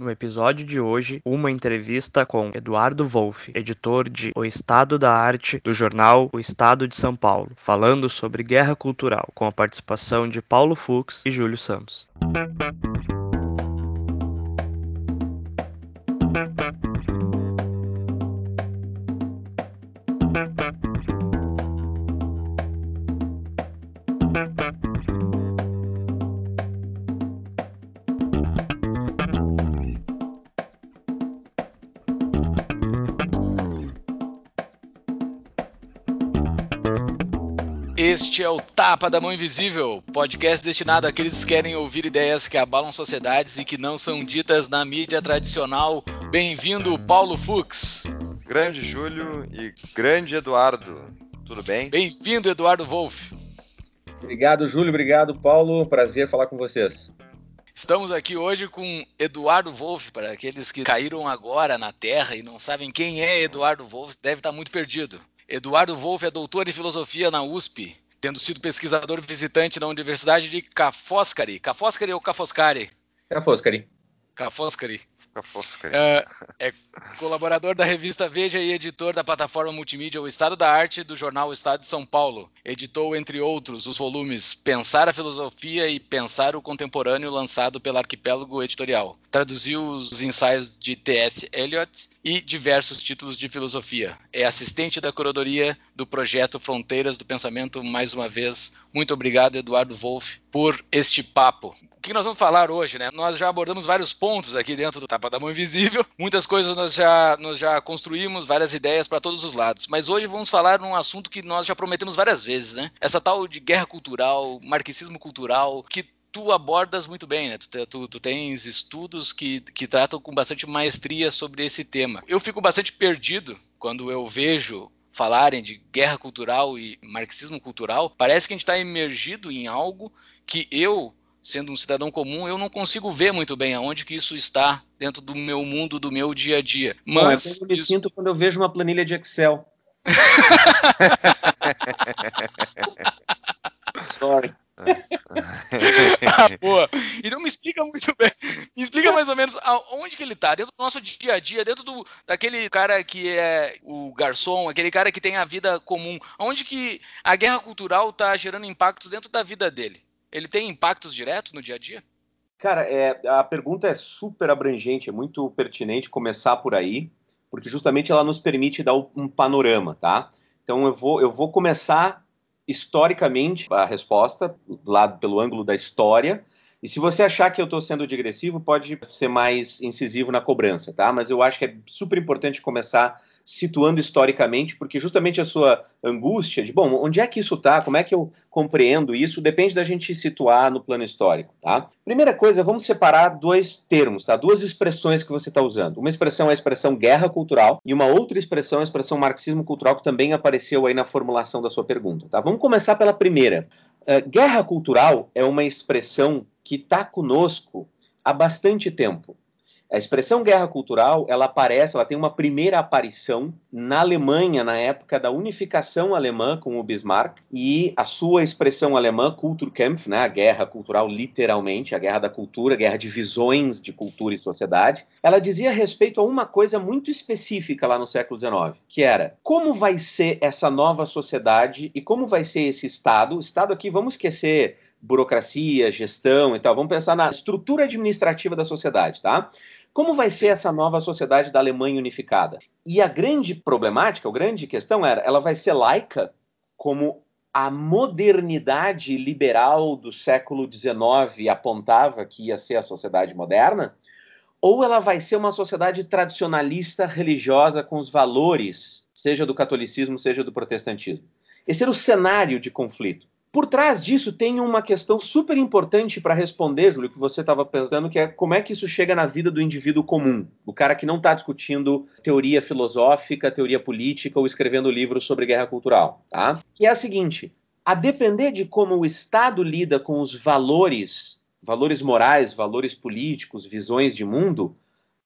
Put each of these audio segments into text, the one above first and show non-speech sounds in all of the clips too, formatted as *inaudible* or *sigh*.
No episódio de hoje, uma entrevista com Eduardo Wolff, editor de O Estado da Arte do jornal O Estado de São Paulo, falando sobre guerra cultural, com a participação de Paulo Fux e Júlio Santos. Este é o Tapa da Mão Invisível, podcast destinado àqueles que querem ouvir ideias que abalam sociedades e que não são ditas na mídia tradicional. Bem-vindo, Paulo Fux. Grande Júlio e grande Eduardo. Tudo bem? Bem-vindo, Eduardo Wolff. Obrigado, Júlio. Obrigado, Paulo. Prazer falar com vocês. Estamos aqui hoje com Eduardo Wolff. Para aqueles que caíram agora na Terra e não sabem quem é Eduardo Wolff, deve estar muito perdido. Eduardo Wolff é doutor em filosofia na USP, tendo sido pesquisador visitante na Universidade de Cafoscari. Cafoscari ou Cafoscari? Cafoscari. Cafoscari. Cafoscari. É, é colaborador da revista Veja e editor da plataforma multimídia O Estado da Arte do jornal O Estado de São Paulo. Editou, entre outros, os volumes Pensar a Filosofia e Pensar o Contemporâneo, lançado pela Arquipélago Editorial. Traduziu os ensaios de T.S. Eliot e diversos títulos de filosofia. É assistente da curadoria do projeto Fronteiras do Pensamento. Mais uma vez, muito obrigado, Eduardo Wolff, por este papo. O que nós vamos falar hoje, né? Nós já abordamos vários pontos aqui dentro do Tapa da Mão Invisível. Muitas coisas nós já, nós já construímos, várias ideias para todos os lados. Mas hoje vamos falar num assunto que nós já prometemos várias vezes, né? Essa tal de guerra cultural, marxismo cultural, que tu abordas muito bem, né? Tu, tu, tu, tens estudos que, que tratam com bastante maestria sobre esse tema. Eu fico bastante perdido quando eu vejo falarem de guerra cultural e marxismo cultural. Parece que a gente está emergido em algo que eu sendo um cidadão comum, eu não consigo ver muito bem aonde que isso está dentro do meu mundo, do meu dia a dia. Mas Bom, eu me isso... sinto quando eu vejo uma planilha de Excel. *laughs* Sorry. *laughs* ah, boa. Então me explica muito bem. Me explica mais ou menos aonde que ele está dentro do nosso dia a dia, dentro do daquele cara que é o garçom, aquele cara que tem a vida comum. Aonde que a guerra cultural está gerando impactos dentro da vida dele? Ele tem impactos diretos no dia a dia? Cara, é, a pergunta é super abrangente, é muito pertinente começar por aí, porque justamente ela nos permite dar um panorama, tá? Então eu vou, eu vou começar historicamente a resposta, lá pelo ângulo da história, e se você achar que eu estou sendo digressivo, pode ser mais incisivo na cobrança, tá? Mas eu acho que é super importante começar situando historicamente, porque justamente a sua angústia de, bom, onde é que isso está, como é que eu compreendo isso, depende da gente situar no plano histórico, tá? Primeira coisa, vamos separar dois termos, tá? Duas expressões que você está usando. Uma expressão é a expressão guerra cultural e uma outra expressão é a expressão marxismo cultural que também apareceu aí na formulação da sua pergunta, tá? Vamos começar pela primeira. Uh, guerra cultural é uma expressão que está conosco há bastante tempo. A expressão guerra cultural, ela aparece, ela tem uma primeira aparição na Alemanha na época da unificação alemã com o Bismarck e a sua expressão alemã Kulturkampf, né, a guerra cultural literalmente, a guerra da cultura, a guerra de visões de cultura e sociedade, ela dizia respeito a uma coisa muito específica lá no século XIX, que era como vai ser essa nova sociedade e como vai ser esse Estado. O Estado aqui, vamos esquecer burocracia, gestão e tal, vamos pensar na estrutura administrativa da sociedade, tá? Como vai ser essa nova sociedade da Alemanha unificada? E a grande problemática, a grande questão era, ela vai ser laica como a modernidade liberal do século XIX apontava que ia ser a sociedade moderna? Ou ela vai ser uma sociedade tradicionalista religiosa com os valores, seja do catolicismo, seja do protestantismo? Esse era o cenário de conflito. Por trás disso tem uma questão super importante para responder, Júlio, que você estava pensando, que é como é que isso chega na vida do indivíduo comum, o cara que não está discutindo teoria filosófica, teoria política ou escrevendo livros sobre guerra cultural, tá? Que é a seguinte: a depender de como o Estado lida com os valores, valores morais, valores políticos, visões de mundo,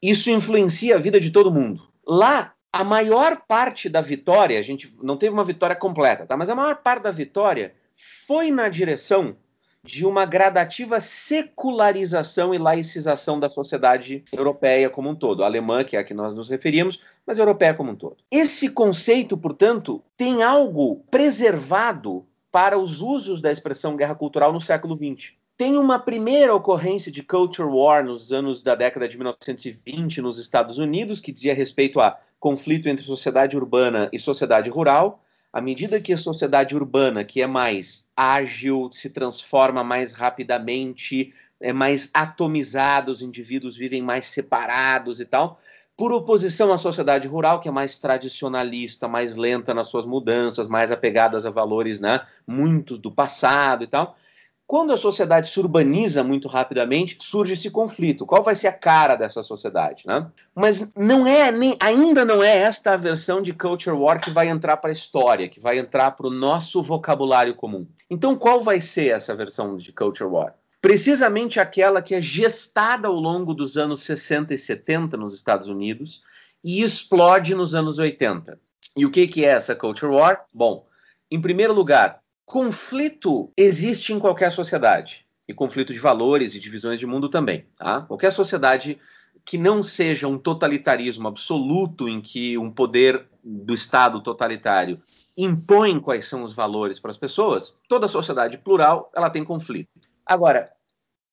isso influencia a vida de todo mundo. Lá, a maior parte da vitória, a gente não teve uma vitória completa, tá? Mas a maior parte da vitória foi na direção de uma gradativa secularização e laicização da sociedade europeia como um todo, a alemã, que é a que nós nos referimos, mas europeia como um todo. Esse conceito, portanto, tem algo preservado para os usos da expressão guerra cultural no século XX. Tem uma primeira ocorrência de culture war nos anos da década de 1920 nos Estados Unidos, que dizia respeito a conflito entre sociedade urbana e sociedade rural, à medida que a sociedade urbana, que é mais ágil, se transforma mais rapidamente, é mais atomizada, os indivíduos vivem mais separados e tal, por oposição à sociedade rural, que é mais tradicionalista, mais lenta nas suas mudanças, mais apegadas a valores né, muito do passado e tal, quando a sociedade se urbaniza muito rapidamente, surge esse conflito. Qual vai ser a cara dessa sociedade? Né? Mas não é nem, ainda não é esta a versão de culture war que vai entrar para a história, que vai entrar para o nosso vocabulário comum. Então, qual vai ser essa versão de culture war? Precisamente aquela que é gestada ao longo dos anos 60 e 70 nos Estados Unidos e explode nos anos 80. E o que, que é essa culture war? Bom, em primeiro lugar, Conflito existe em qualquer sociedade, e conflito de valores e divisões de mundo também. Tá? Qualquer sociedade que não seja um totalitarismo absoluto em que um poder do Estado totalitário impõe quais são os valores para as pessoas, toda sociedade plural ela tem conflito. Agora,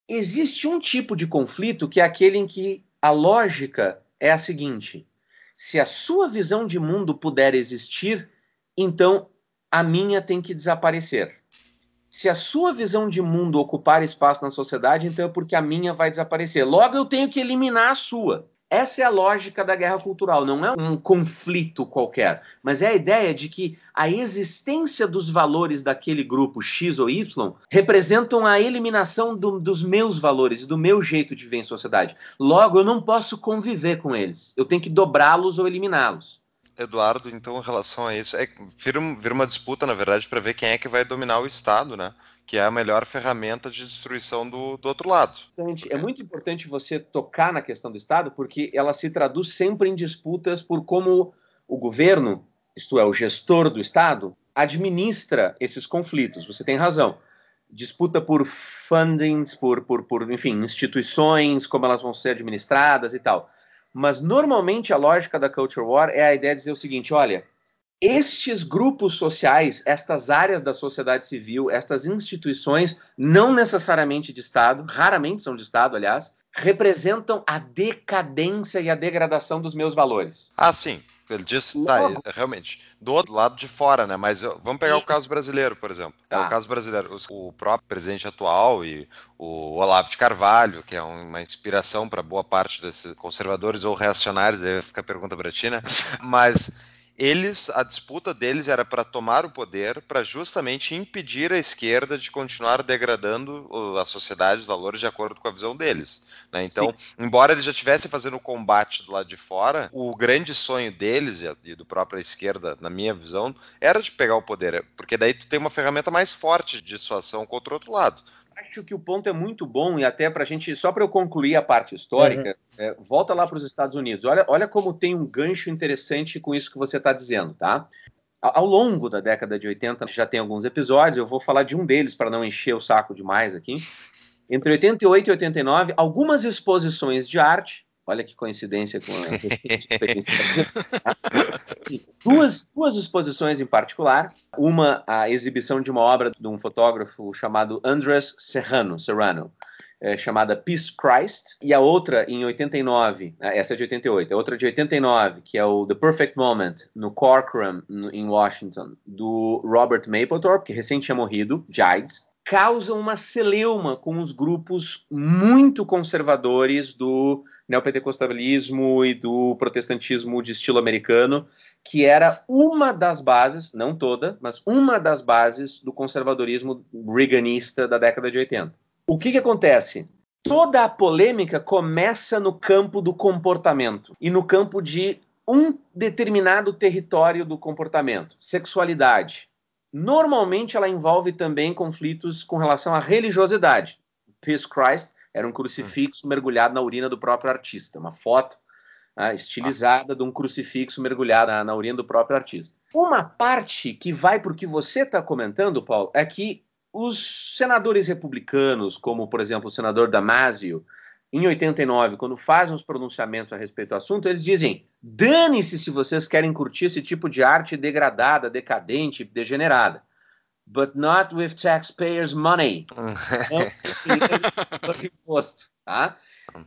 existe um tipo de conflito que é aquele em que a lógica é a seguinte: se a sua visão de mundo puder existir, então a minha tem que desaparecer. Se a sua visão de mundo ocupar espaço na sociedade, então é porque a minha vai desaparecer. Logo, eu tenho que eliminar a sua. Essa é a lógica da guerra cultural, não é um conflito qualquer, mas é a ideia de que a existência dos valores daquele grupo X ou Y representam a eliminação do, dos meus valores e do meu jeito de ver em sociedade. Logo, eu não posso conviver com eles, eu tenho que dobrá-los ou eliminá-los. Eduardo, então, em relação a isso, é, vira, vira uma disputa, na verdade, para ver quem é que vai dominar o Estado, né? Que é a melhor ferramenta de destruição do, do outro lado. É muito importante você tocar na questão do Estado, porque ela se traduz sempre em disputas por como o governo, isto é, o gestor do Estado, administra esses conflitos. Você tem razão. Disputa por fundings, por, por, por enfim, instituições, como elas vão ser administradas e tal. Mas normalmente a lógica da culture war é a ideia de dizer o seguinte: olha, estes grupos sociais, estas áreas da sociedade civil, estas instituições, não necessariamente de Estado, raramente são de Estado, aliás, representam a decadência e a degradação dos meus valores. Ah, sim. Ele disse, tá, realmente, do outro lado de fora, né? Mas vamos pegar o caso brasileiro, por exemplo. É, tá. o caso brasileiro, o próprio presidente atual e o Olavo de Carvalho, que é uma inspiração para boa parte desses conservadores ou reacionários, aí fica a pergunta para ti, né? *laughs* Mas eles, a disputa deles era para tomar o poder, para justamente impedir a esquerda de continuar degradando a sociedade, os valores de acordo com a visão deles. Né? Então, Sim. embora eles já estivessem fazendo o combate do lado de fora, o grande sonho deles e do própria esquerda, na minha visão, era de pegar o poder, porque daí tu tem uma ferramenta mais forte de dissuasão contra o outro lado acho que o ponto é muito bom e até para a gente, só para eu concluir a parte histórica, uhum. é, volta lá para os Estados Unidos. Olha, olha como tem um gancho interessante com isso que você está dizendo, tá? Ao longo da década de 80, já tem alguns episódios, eu vou falar de um deles para não encher o saco demais aqui. Entre 88 e 89, algumas exposições de arte Olha que coincidência com a experiência. *laughs* duas, duas exposições em particular. Uma, a exibição de uma obra de um fotógrafo chamado Andres Serrano, Serrano é, chamada Peace Christ, e a outra em 89, né, essa é de 88, a outra de 89, que é o The Perfect Moment, no Corcoran, no, em Washington, do Robert Mapplethorpe, que recém tinha morrido, de AIDS, causam uma celeuma com os grupos muito conservadores do neopentecostalismo e do protestantismo de estilo americano, que era uma das bases, não toda, mas uma das bases do conservadorismo reaganista da década de 80. O que, que acontece? Toda a polêmica começa no campo do comportamento e no campo de um determinado território do comportamento, sexualidade. Normalmente ela envolve também conflitos com relação à religiosidade. Peace Christ era um crucifixo mergulhado na urina do próprio artista, uma foto né, estilizada de um crucifixo mergulhado na, na, urina do próprio artista. Uma parte que vai para o que você está comentando, Paulo, é que os senadores republicanos, como por exemplo o senador Damasio, em 89, quando fazem os pronunciamentos a respeito do assunto, eles dizem: dane-se se vocês querem curtir esse tipo de arte degradada, decadente, degenerada. But not with taxpayers' money. *laughs* Não imposto, tá?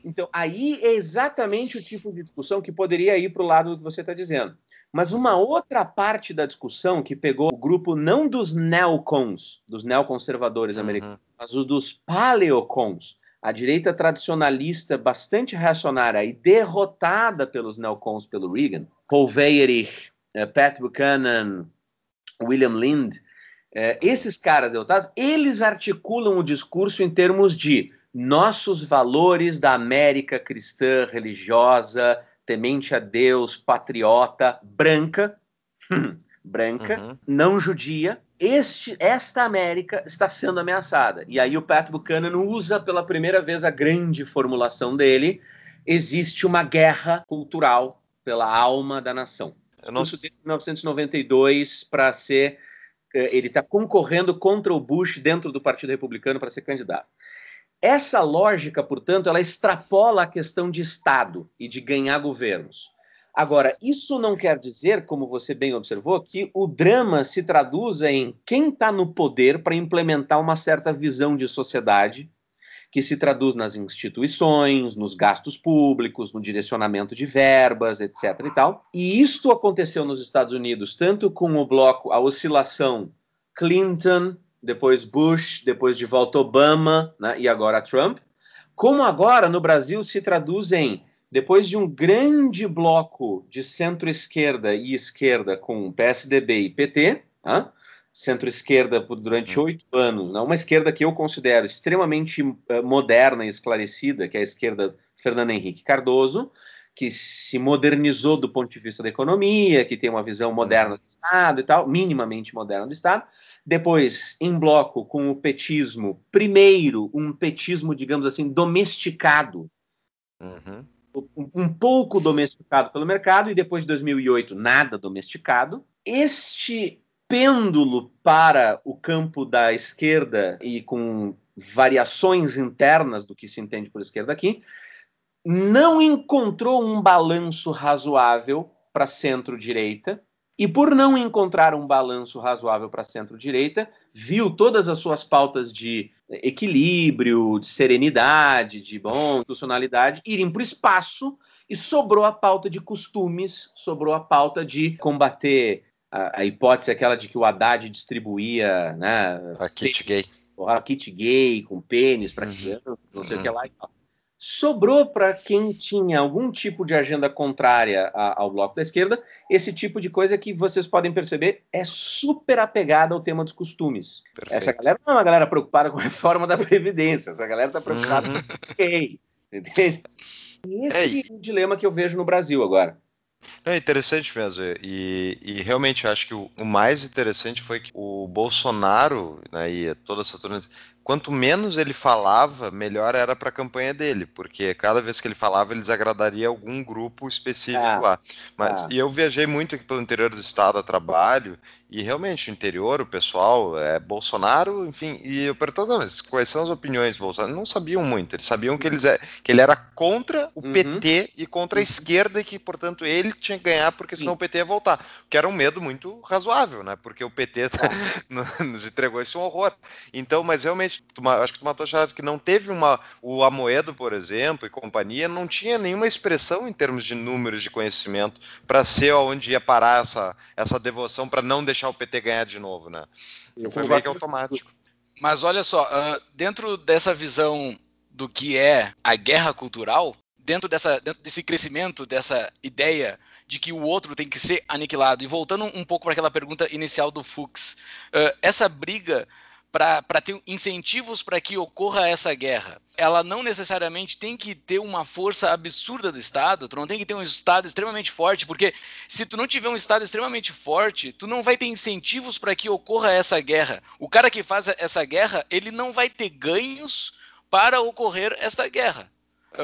Então, aí é exatamente o tipo de discussão que poderia ir para o lado do que você está dizendo. Mas uma outra parte da discussão que pegou o grupo não dos neocons, dos neoconservadores uhum. americanos, mas o dos paleocons, a direita tradicionalista bastante reacionária e derrotada pelos neocons pelo Reagan, Paul Weyrich, eh, Pat Buchanan, William Lind, eh, esses caras derrotados, eles articulam o discurso em termos de nossos valores da América cristã, religiosa, temente a Deus, patriota, branca, branca, uhum. não judia, este, esta América está sendo ameaçada. E aí o Pat Buchanan usa pela primeira vez a grande formulação dele: existe uma guerra cultural pela alma da nação. Discurso de 1992 para ser. Eh, ele está concorrendo contra o Bush dentro do Partido Republicano para ser candidato. Essa lógica, portanto, ela extrapola a questão de Estado e de ganhar governos. Agora, isso não quer dizer, como você bem observou, que o drama se traduza em quem está no poder para implementar uma certa visão de sociedade, que se traduz nas instituições, nos gastos públicos, no direcionamento de verbas, etc. e tal. E isto aconteceu nos Estados Unidos, tanto com o bloco, a oscilação Clinton, depois Bush, depois de volta Obama, né, e agora Trump, como agora no Brasil se traduz em depois de um grande bloco de centro-esquerda e esquerda com PSDB e PT, né? centro-esquerda durante hum. oito anos, né? uma esquerda que eu considero extremamente uh, moderna e esclarecida, que é a esquerda Fernando Henrique Cardoso, que se modernizou do ponto de vista da economia, que tem uma visão moderna uhum. do Estado e tal, minimamente moderna do Estado. Depois, em bloco com o petismo, primeiro, um petismo, digamos assim, domesticado, uhum um pouco domesticado pelo mercado e depois de 2008 nada domesticado. Este pêndulo para o campo da esquerda e com variações internas do que se entende por esquerda aqui, não encontrou um balanço razoável para centro-direita e por não encontrar um balanço razoável para centro-direita, viu todas as suas pautas de equilíbrio, de serenidade, de bom, institucionalidade irem para o espaço e sobrou a pauta de costumes, sobrou a pauta de combater a, a hipótese aquela de que o Haddad distribuía né, a kit gay. A kit gay com pênis para uhum. criança, não sei uhum. o que lá e tal sobrou para quem tinha algum tipo de agenda contrária ao bloco da esquerda esse tipo de coisa que vocês podem perceber é super apegada ao tema dos costumes. Perfeito. Essa galera não é uma galera preocupada com a reforma da Previdência, essa galera está preocupada uhum. com gay, entende? Esse é, é o dilema que eu vejo no Brasil agora. É interessante mesmo. E, e realmente acho que o, o, mais interessante foi que o Bolsonaro, né, e toda essa turma, quanto menos ele falava, melhor era para a campanha dele, porque cada vez que ele falava, ele desagradaria algum grupo específico ah, lá. Mas ah. e eu viajei muito aqui pelo interior do estado a trabalho e realmente, o interior, o pessoal, é Bolsonaro, enfim, e eu perguntava, mas quais são as opiniões do Bolsonaro? Não sabiam muito, eles sabiam que, eles é, que ele era contra o uhum. PT e contra a uhum. esquerda e que, portanto, ele tinha que ganhar porque senão Sim. o PT ia voltar. Que era um medo muito razoável, né? Porque o PT tá, *laughs* nos entregou esse horror. Então, mas realmente, tu, acho que tu matou a chave que não teve uma. O Amoedo, por exemplo, e companhia, não tinha nenhuma expressão em termos de números de conhecimento para ser onde ia parar essa, essa devoção para não deixar deixar o PT ganhar de novo, né? Foi meio que automático. Mas olha só, uh, dentro dessa visão do que é a guerra cultural, dentro, dessa, dentro desse crescimento, dessa ideia de que o outro tem que ser aniquilado, e voltando um pouco para aquela pergunta inicial do Fux, uh, essa briga para ter incentivos para que ocorra essa guerra. Ela não necessariamente tem que ter uma força absurda do Estado, tu não tem que ter um Estado extremamente forte, porque se tu não tiver um Estado extremamente forte, tu não vai ter incentivos para que ocorra essa guerra. O cara que faz essa guerra, ele não vai ter ganhos para ocorrer esta guerra.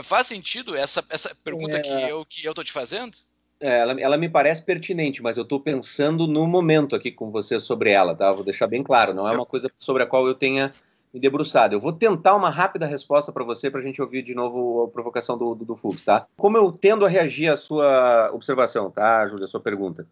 Faz sentido essa, essa pergunta é... que eu que eu tô te fazendo? É, ela, ela, me parece pertinente, mas eu estou pensando no momento aqui com você sobre ela, tá? Vou deixar bem claro, não é uma coisa sobre a qual eu tenha me debruçado. Eu vou tentar uma rápida resposta para você, para a gente ouvir de novo a provocação do, do, do Fux, tá? Como eu tendo a reagir à sua observação, tá, Júlia, a sua pergunta?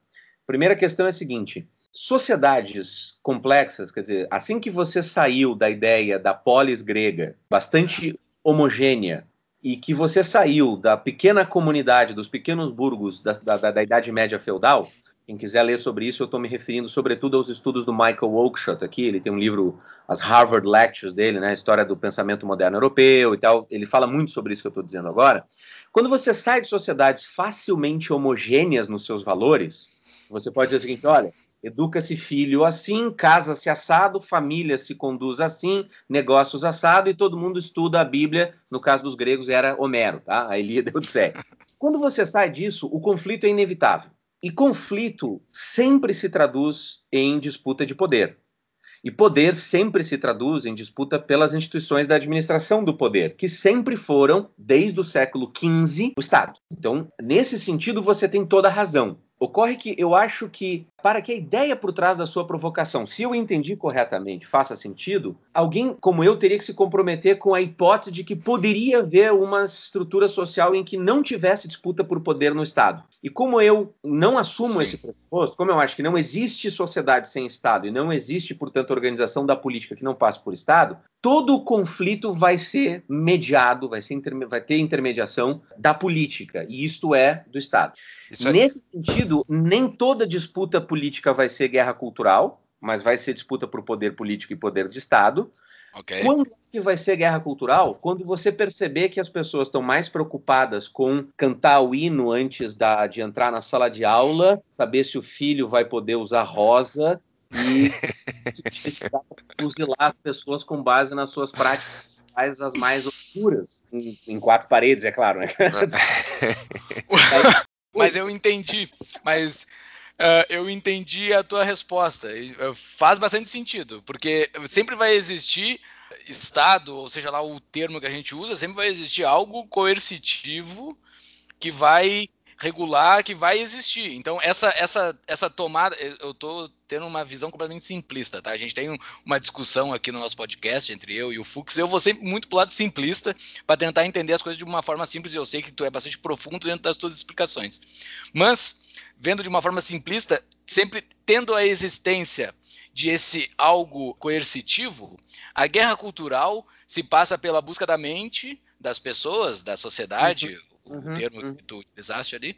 Primeira questão é a seguinte: sociedades complexas, quer dizer, assim que você saiu da ideia da polis grega, bastante homogênea, e que você saiu da pequena comunidade, dos pequenos burgos da, da, da Idade Média feudal, quem quiser ler sobre isso, eu estou me referindo sobretudo aos estudos do Michael Oakeshott aqui. Ele tem um livro, as Harvard Lectures dele, né, História do Pensamento Moderno Europeu e tal. Ele fala muito sobre isso que eu estou dizendo agora. Quando você sai de sociedades facilmente homogêneas nos seus valores, você pode dizer o seguinte: olha, Educa-se filho assim, casa-se assado, família se conduz assim, negócios assado e todo mundo estuda a Bíblia. No caso dos gregos era Homero, tá? A Ilíada e Odisseia. Quando você sai disso, o conflito é inevitável. E conflito sempre se traduz em disputa de poder. E poder sempre se traduz em disputa pelas instituições da administração do poder, que sempre foram, desde o século XV, o Estado. Então, nesse sentido, você tem toda a razão. Ocorre que eu acho que, para que a ideia por trás da sua provocação, se eu entendi corretamente, faça sentido, alguém como eu teria que se comprometer com a hipótese de que poderia haver uma estrutura social em que não tivesse disputa por poder no Estado. E como eu não assumo Sim. esse pressuposto, como eu acho que não existe sociedade sem Estado e não existe, portanto, organização da política que não passe por Estado, todo o conflito vai ser mediado, vai, ser vai ter intermediação da política, e isto é do Estado. É... Nesse sentido, nem toda disputa política vai ser guerra cultural, mas vai ser disputa por poder político e poder de Estado. Okay. Quando que vai ser guerra cultural? Quando você perceber que as pessoas estão mais preocupadas com cantar o hino antes da, de entrar na sala de aula, saber se o filho vai poder usar rosa e fuzilar as pessoas com base nas suas práticas as mais obscuras, em, em, quatro paredes, é claro, né? *laughs* *laughs* Mas eu entendi. Mas uh, eu entendi a tua resposta. Uh, faz bastante sentido, porque sempre vai existir Estado, ou seja lá o termo que a gente usa, sempre vai existir algo coercitivo que vai regular, que vai existir. Então, essa, essa, essa tomada, eu estou tendo uma visão completamente simplista, tá? A gente tem uma discussão aqui no nosso podcast entre eu e o Fux. Eu vou sempre muito pro lado simplista para tentar entender as coisas de uma forma simples. E eu sei que tu é bastante profundo dentro das tuas explicações. Mas, vendo de uma forma simplista, sempre tendo a existência de esse algo coercitivo, a guerra cultural se passa pela busca da mente das pessoas, da sociedade, uhum, o termo uhum. que tu utilizaste ali,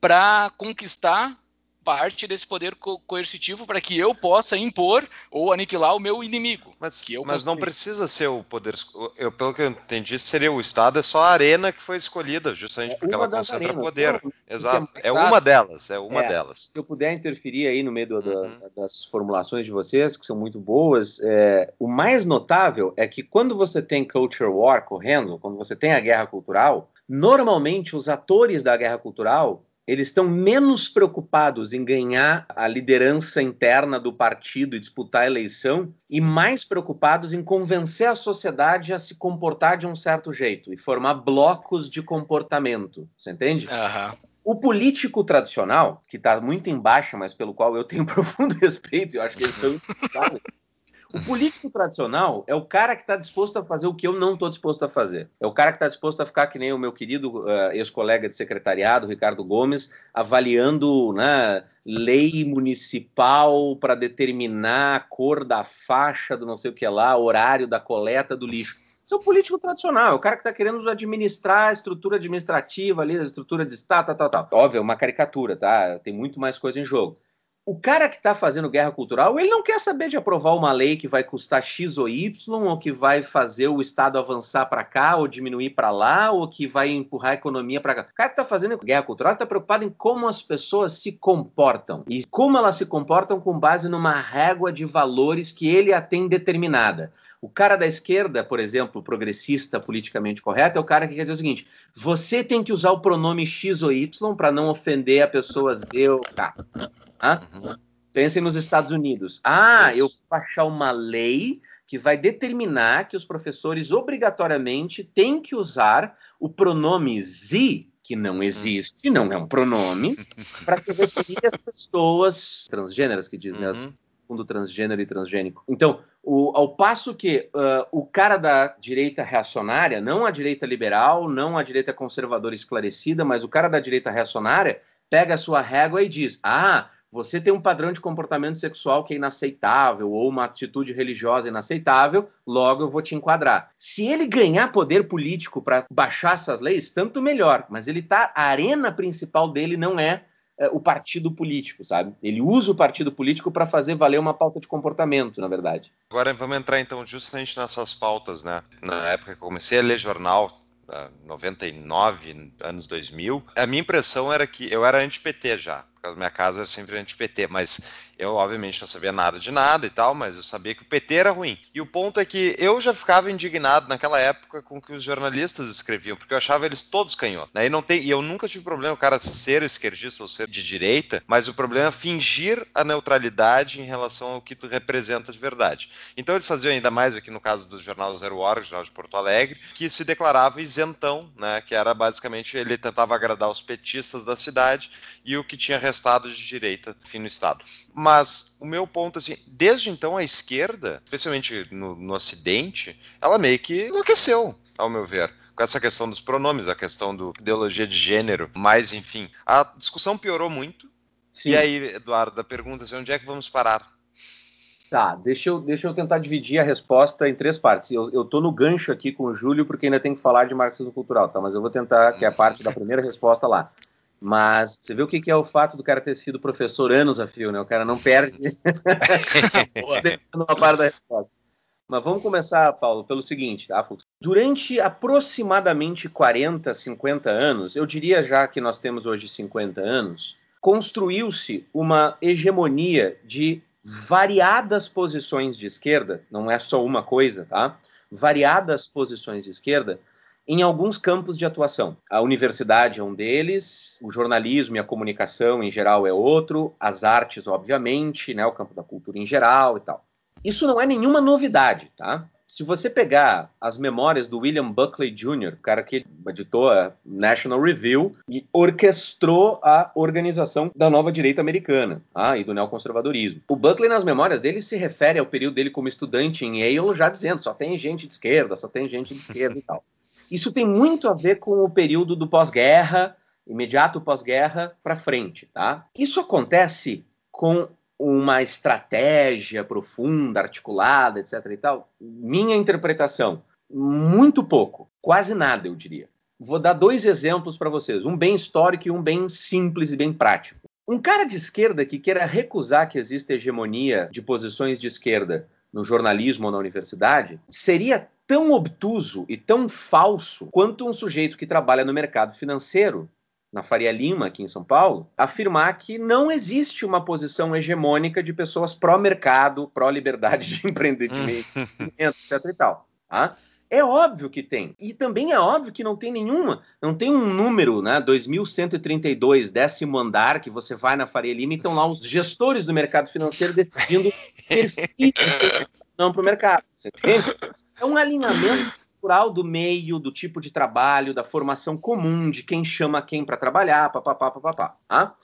para conquistar parte desse poder co coercitivo para que eu possa impor ou aniquilar o meu inimigo. Mas, mas não precisa ser o poder. Eu, pelo que eu entendi, seria o Estado, é só a arena que foi escolhida, justamente é porque ela concentra arenas. poder. Não, Exato. É, é uma delas, é uma é, delas. Se eu puder interferir aí no meio do, uhum. da, das formulações de vocês, que são muito boas, é, o mais notável é que quando você tem culture war correndo, quando você tem a guerra cultural, normalmente os atores da guerra cultural eles estão menos preocupados em ganhar a liderança interna do partido e disputar a eleição e mais preocupados em convencer a sociedade a se comportar de um certo jeito e formar blocos de comportamento. Você entende? Uhum. O político tradicional, que está muito em baixa, mas pelo qual eu tenho *laughs* profundo respeito, eu acho que eles são o político tradicional é o cara que está disposto a fazer o que eu não estou disposto a fazer. É o cara que está disposto a ficar que nem o meu querido uh, ex-colega de secretariado, Ricardo Gomes, avaliando né, lei municipal para determinar a cor da faixa do não sei o que lá, horário da coleta do lixo. Isso é o político tradicional, é o cara que está querendo administrar a estrutura administrativa ali, a estrutura de Estado, tal, tal, tal. Óbvio, é uma caricatura, tá? Tem muito mais coisa em jogo o cara que está fazendo guerra cultural, ele não quer saber de aprovar uma lei que vai custar X ou Y, ou que vai fazer o Estado avançar para cá, ou diminuir para lá, ou que vai empurrar a economia para cá. O cara que está fazendo guerra cultural está preocupado em como as pessoas se comportam e como elas se comportam com base numa régua de valores que ele a tem determinada. O cara da esquerda, por exemplo, progressista, politicamente correto, é o cara que quer dizer o seguinte: você tem que usar o pronome X ou Y para não ofender a pessoa Z ou K. Uhum. Pensem nos Estados Unidos. Ah, eu vou baixar uma lei que vai determinar que os professores obrigatoriamente têm que usar o pronome Z, que não existe, não é um pronome, para se referir às pessoas transgêneras, que diz, né? Uhum. fundo transgênero e transgênico. Então, o, ao passo que uh, o cara da direita reacionária, não a direita liberal, não a direita conservadora esclarecida, mas o cara da direita reacionária pega a sua régua e diz: ah, você tem um padrão de comportamento sexual que é inaceitável, ou uma atitude religiosa inaceitável, logo eu vou te enquadrar. Se ele ganhar poder político para baixar essas leis, tanto melhor, mas ele tá. A arena principal dele não é é, o partido político, sabe? Ele usa o partido político para fazer valer uma pauta de comportamento, na verdade. Agora vamos entrar então justamente nessas pautas, né? Na época que eu comecei a ler jornal, 99, anos 2000, a minha impressão era que eu era anti-PT já, porque a minha casa era sempre anti-PT, mas eu obviamente não sabia nada de nada e tal, mas eu sabia que o PT era ruim. E o ponto é que eu já ficava indignado naquela época com o que os jornalistas escreviam, porque eu achava eles todos canhotos. Né? E, não tem, e eu nunca tive problema o cara ser esquerdista ou ser de direita, mas o problema é fingir a neutralidade em relação ao que tu representa de verdade. Então eles faziam ainda mais aqui no caso do Jornal Zero Hora, Jornal de Porto Alegre, que se declarava isentão, né? que era basicamente ele tentava agradar os petistas da cidade e o que tinha restado de direita enfim, no Estado. Mas o meu ponto, assim, desde então a esquerda, especialmente no, no Ocidente, ela meio que enlouqueceu, ao meu ver com essa questão dos pronomes, a questão do ideologia de gênero, mas enfim, a discussão piorou muito. Sim. E aí, Eduardo, a pergunta é onde é que vamos parar? Tá, deixa eu, deixa eu tentar dividir a resposta em três partes. Eu, eu tô no gancho aqui com o Júlio, porque ainda tem que falar de marxismo cultural, tá? Mas eu vou tentar, que é a parte da primeira resposta lá. Mas você vê o que, que é o fato do cara ter sido professor anos a fio, né? O cara não perde *laughs* *laughs* da resposta. Mas vamos começar, Paulo, pelo seguinte, tá, Fux? Durante aproximadamente 40, 50 anos, eu diria já que nós temos hoje 50 anos, construiu-se uma hegemonia de variadas posições de esquerda, não é só uma coisa, tá? Variadas posições de esquerda em alguns campos de atuação. A universidade é um deles, o jornalismo e a comunicação em geral é outro, as artes, obviamente, né, o campo da cultura em geral e tal. Isso não é nenhuma novidade, tá? Se você pegar as memórias do William Buckley Jr., o cara que editou a National Review e orquestrou a organização da nova direita americana ah, e do neoconservadorismo. O Buckley, nas memórias dele, se refere ao período dele como estudante em Yale, já dizendo só tem gente de esquerda, só tem gente de esquerda e tal. Isso tem muito a ver com o período do pós-guerra, imediato pós-guerra para frente, tá? Isso acontece com uma estratégia profunda, articulada, etc. e tal? Minha interpretação, muito pouco, quase nada, eu diria. Vou dar dois exemplos para vocês, um bem histórico e um bem simples e bem prático. Um cara de esquerda que queira recusar que exista hegemonia de posições de esquerda no jornalismo ou na universidade seria tão obtuso e tão falso quanto um sujeito que trabalha no mercado financeiro na Faria Lima, aqui em São Paulo, afirmar que não existe uma posição hegemônica de pessoas pró-mercado, pró-liberdade de *laughs* empreendimento, etc e tal. Tá? É óbvio que tem. E também é óbvio que não tem nenhuma, não tem um número, né, 2132, décimo andar, que você vai na Faria Lima e estão lá os gestores do mercado financeiro decidindo *laughs* perfis não para o mercado. Você entende? É um alinhamento cultural do meio, do tipo de trabalho, da formação comum, de quem chama quem para trabalhar, papapá, papapá. Tá?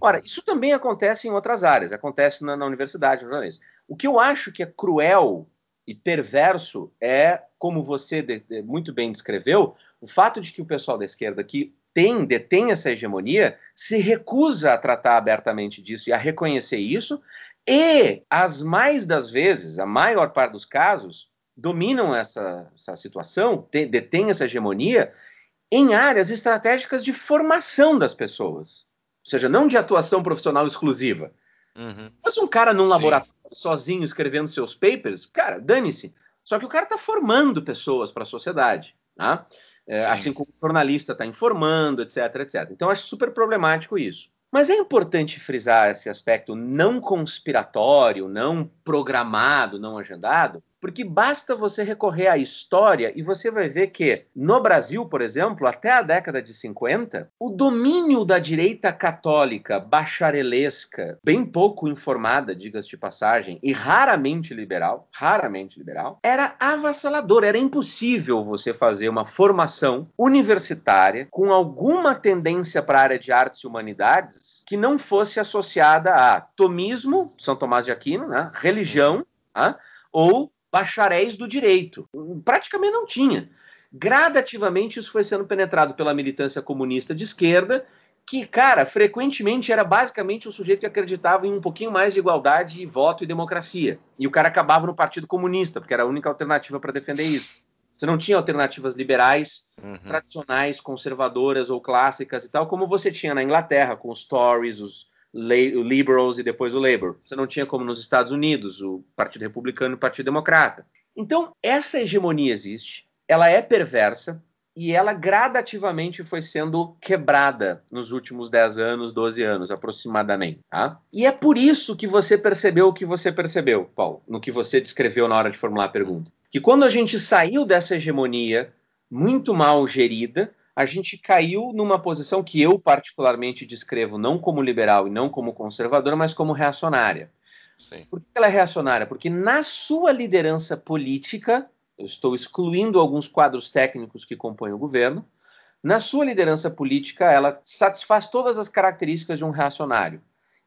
Ora, isso também acontece em outras áreas, acontece na, na universidade, no jornalismo. O que eu acho que é cruel e perverso é, como você de, de, muito bem descreveu, o fato de que o pessoal da esquerda que tem, detém essa hegemonia, se recusa a tratar abertamente disso e a reconhecer isso, e, as mais das vezes, a maior parte dos casos, dominam essa, essa situação, te, detêm essa hegemonia em áreas estratégicas de formação das pessoas. Ou seja, não de atuação profissional exclusiva. Uhum. Mas um cara num Sim. laboratório sozinho escrevendo seus papers, cara, dane-se. Só que o cara está formando pessoas para a sociedade. Tá? É, assim como o jornalista está informando, etc, etc. Então, acho super problemático isso. Mas é importante frisar esse aspecto não conspiratório, não programado, não agendado, Porque basta você recorrer à história e você vai ver que, no Brasil, por exemplo, até a década de 50, o domínio da direita católica bacharelesca, bem pouco informada, diga-se de passagem, e raramente liberal, raramente liberal, era avassalador. Era impossível você fazer uma formação universitária com alguma tendência para a área de artes e humanidades que não fosse associada a tomismo, São Tomás de Aquino, né? religião, né? ou bacharéis do direito. Praticamente não tinha. Gradativamente isso foi sendo penetrado pela militância comunista de esquerda, que, cara, frequentemente era basicamente o sujeito que acreditava em um pouquinho mais de igualdade, voto e democracia. E o cara acabava no Partido Comunista, porque era a única alternativa para defender isso. Você não tinha alternativas liberais, uhum. tradicionais, conservadoras ou clássicas e tal, como você tinha na Inglaterra, com os Tories, os o Liberals e depois o Labour. Você não tinha como nos Estados Unidos, o Partido Republicano e o Partido Democrata. Então, essa hegemonia existe, ela é perversa e ela gradativamente foi sendo quebrada nos últimos 10 anos, 12 anos aproximadamente. Tá? E é por isso que você percebeu o que você percebeu, Paulo, no que você descreveu na hora de formular a pergunta. Que quando a gente saiu dessa hegemonia muito mal gerida, a gente caiu numa posição que eu particularmente descrevo não como liberal e não como conservadora, mas como reacionária. Sim. Por que ela é reacionária? Porque na sua liderança política, eu estou excluindo alguns quadros técnicos que compõem o governo, na sua liderança política, ela satisfaz todas as características de um reacionário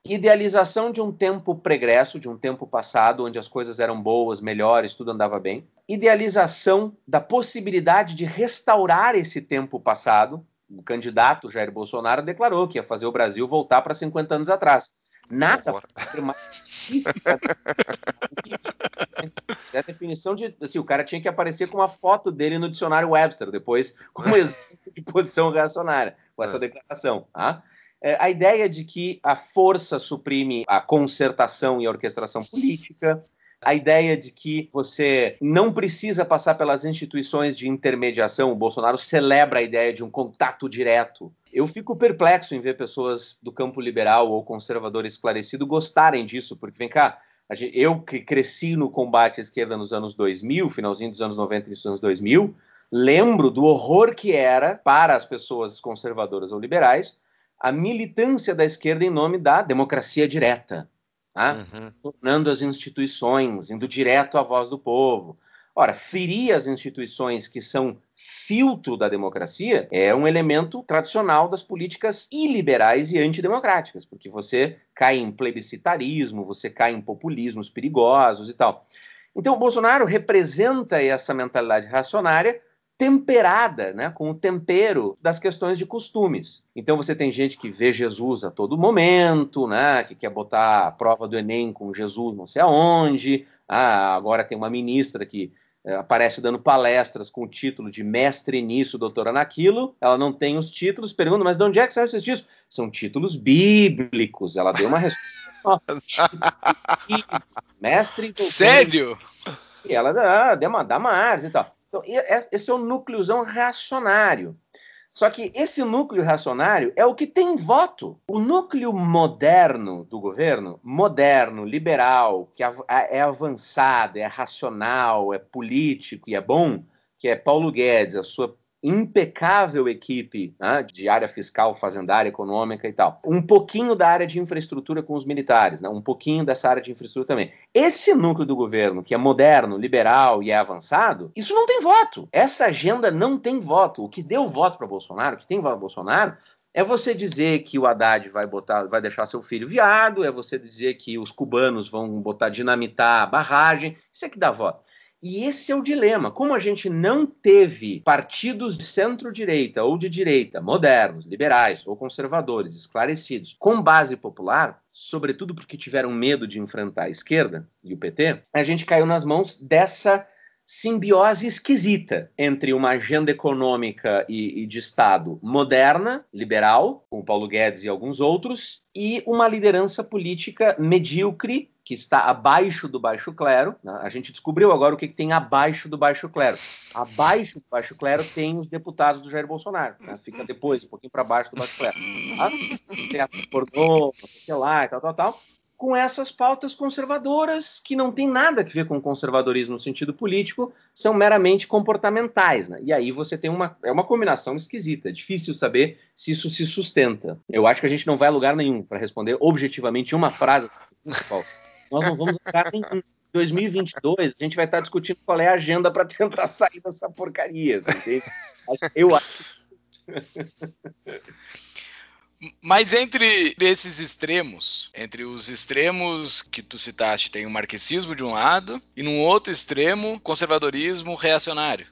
idealização de um tempo pregresso, de um tempo passado, onde as coisas eram boas, melhores, tudo andava bem, idealização da possibilidade de restaurar esse tempo passado. O candidato Jair Bolsonaro declarou que ia fazer o Brasil voltar para 50 anos atrás. Nada mais é a *laughs* definição de. Assim, o cara tinha que aparecer com uma foto dele no dicionário Webster, depois, como *laughs* exemplo de posição reacionária, com essa é. declaração. Tá? é, a ideia de que a força suprime a concertação e a orquestração política, a ideia de que você não precisa passar pelas instituições de intermediação. O Bolsonaro celebra a ideia de um contato direto. Eu fico perplexo em ver pessoas do campo liberal ou conservador esclarecido gostarem disso, porque vem cá, eu que cresci no combate à esquerda nos anos 2000, finalzinho dos anos 90 e dos anos 2000, lembro do horror que era para as pessoas conservadoras ou liberais a militância da esquerda em nome da democracia direta, tá? uhum. tornando as instituições, indo direto à voz do povo. Ora, ferir as instituições que são filtro da democracia é um elemento tradicional das políticas iliberais e antidemocráticas, porque você cai em plebiscitarismo, você cai em populismos perigosos e tal. Então, o Bolsonaro representa essa mentalidade racionária temperada, né, com o tempero das questões de costumes. Então você tem gente que vê Jesus a todo momento, né, que quer botar a prova do Enem com Jesus não sei aonde. Ah, agora tem uma ministra que é, aparece dando palestras com o título de mestre nisso, doutora naquilo. Ela não tem os títulos. Pergunta, mas de onde é que são esses títulos? São títulos bíblicos. Ela deu uma resposta. *laughs* mestre. Sério? E ela dá, dá mais e tal. Então, esse é o núcleozão reacionário. Só que esse núcleo reacionário é o que tem voto. O núcleo moderno do governo, moderno, liberal, que é avançado, é racional, é político e é bom, que é Paulo Guedes, a sua impecável equipe né, de área fiscal, fazendária, econômica e tal. Um pouquinho da área de infraestrutura com os militares, né, um pouquinho dessa área de infraestrutura também. Esse núcleo do governo, que é moderno, liberal e é avançado, isso não tem voto. Essa agenda não tem voto. O que deu voto para Bolsonaro, o que tem voto para Bolsonaro, é você dizer que o Haddad vai botar, vai deixar seu filho viado, é você dizer que os cubanos vão botar dinamitar a barragem, isso é que dá voto. E esse é o dilema. Como a gente não teve partidos de centro-direita ou de direita, modernos, liberais ou conservadores, esclarecidos, com base popular, sobretudo porque tiveram medo de enfrentar a esquerda e o PT, a gente caiu nas mãos dessa simbiose esquisita entre uma agenda econômica e, e, de Estado moderna, liberal, com Paulo Guedes e alguns outros, e uma liderança política medíocre que está abaixo do baixo clero. Né? A gente descobriu agora o que, que, tem abaixo do baixo clero. Abaixo do baixo clero tem os deputados do Jair Bolsonaro. Né? Fica depois, um pouquinho para baixo do baixo clero. Tá? Teatro pornô, sei lá, tal, tal, tal. com essas pautas conservadoras que não tem nada a ver com conservadorismo no sentido político, são meramente comportamentais. Né? E aí você tem uma, é uma combinação esquisita, é difícil saber se isso se sustenta. Eu acho que a gente não vai a lugar nenhum para responder objetivamente uma frase. Nós não vamos lugar nenhum. 2022, a gente vai estar discutindo qual é a agenda para tentar *laughs* sair dessa porcaria, entende? Eu acho. Mas entre esses extremos, entre os extremos que tu citaste, tem o marxismo de um lado e num outro extremo, conservadorismo reacionário.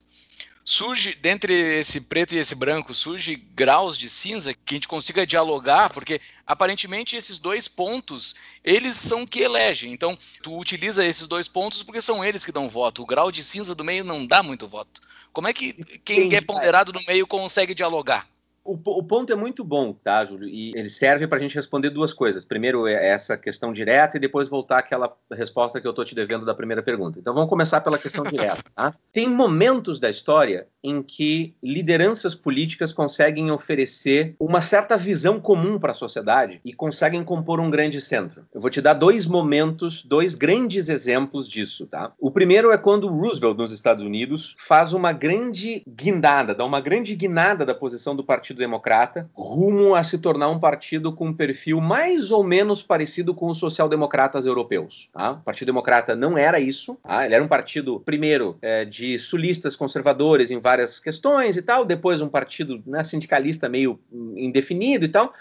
Surge, dentre esse preto e esse branco, surge graus de cinza que a gente consiga dialogar, porque aparentemente esses dois pontos, eles são que elegem. Então, tu utiliza esses dois pontos porque são eles que dão voto. O grau de cinza do meio não dá muito voto. Como é que quem é ponderado no meio consegue dialogar? O, o, ponto é muito bom, tá, Júlio? E ele serve para a gente responder duas coisas. Primeiro, é essa questão direta e depois voltar àquela resposta que eu estou te devendo da primeira pergunta. Então, vamos começar pela questão direta. Tá? Tem momentos da história em que lideranças políticas conseguem oferecer uma certa visão comum para a sociedade e conseguem compor um grande centro. Eu vou te dar dois momentos, dois grandes exemplos disso, tá? O primeiro é quando Roosevelt, nos Estados Unidos, faz uma grande guindada, dá uma grande guinada da posição do partido Democrata rumo a se tornar um partido com um perfil mais ou menos parecido com os social-democratas europeus. Tá? O Partido Democrata não era isso. Tá? Ele era um partido, primeiro, é, de sulistas conservadores em várias questões e tal, depois um partido né, sindicalista meio indefinido e tal.